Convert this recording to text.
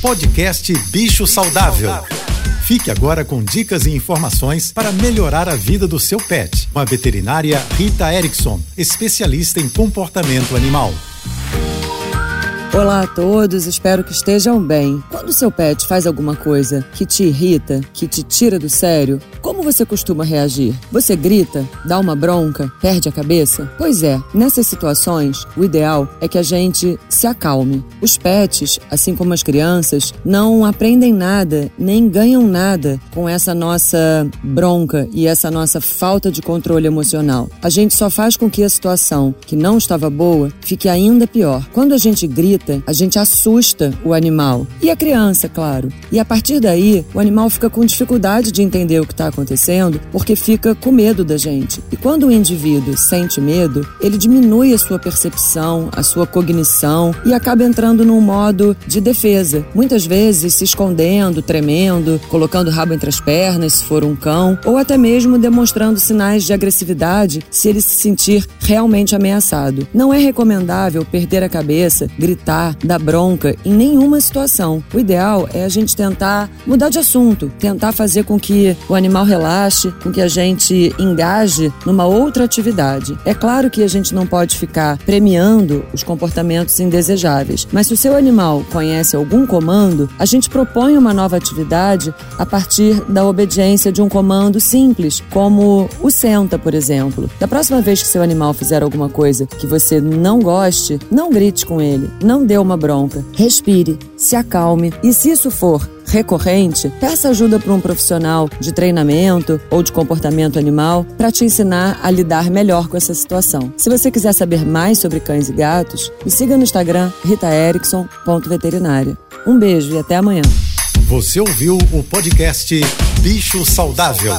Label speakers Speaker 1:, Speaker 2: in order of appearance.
Speaker 1: Podcast Bicho Saudável. Fique agora com dicas e informações para melhorar a vida do seu pet, com a veterinária Rita Erickson, especialista em comportamento animal.
Speaker 2: Olá a todos, espero que estejam bem. Quando seu pet faz alguma coisa que te irrita, que te tira do sério, como você costuma reagir? Você grita, dá uma bronca, perde a cabeça? Pois é, nessas situações, o ideal é que a gente se acalme. Os pets, assim como as crianças, não aprendem nada, nem ganham nada com essa nossa bronca e essa nossa falta de controle emocional. A gente só faz com que a situação que não estava boa fique ainda pior. Quando a gente grita, a gente assusta o animal. E a criança, claro. E a partir daí, o animal fica com dificuldade de entender o que está acontecendo, porque fica com medo da gente. E quando o indivíduo sente medo, ele diminui a sua percepção, a sua cognição e acaba entrando num modo de defesa. Muitas vezes se escondendo, tremendo, colocando o rabo entre as pernas, se for um cão, ou até mesmo demonstrando sinais de agressividade se ele se sentir realmente ameaçado. Não é recomendável perder a cabeça, gritar, dar bronca em nenhuma situação. O ideal é a gente tentar mudar de assunto, tentar fazer com que o animal relaxe, com que a gente engaje numa outra atividade. É claro que a gente não pode ficar premiando os comportamentos indesejáveis, mas se o seu animal conhece algum comando, a gente propõe uma nova atividade a partir da obediência de um comando simples, como o senta, por exemplo. Da próxima vez que seu animal fizer alguma coisa que você não goste, não grite com ele, não dê uma bronca. Respire, se acalme e, se isso for recorrente, peça ajuda para um profissional de treinamento ou de comportamento animal para te ensinar a lidar melhor com essa situação. Se você quiser saber mais sobre cães e gatos, me siga no Instagram ritaerickson.veterinária. Um beijo e até amanhã.
Speaker 1: Você ouviu o podcast Bicho Saudável.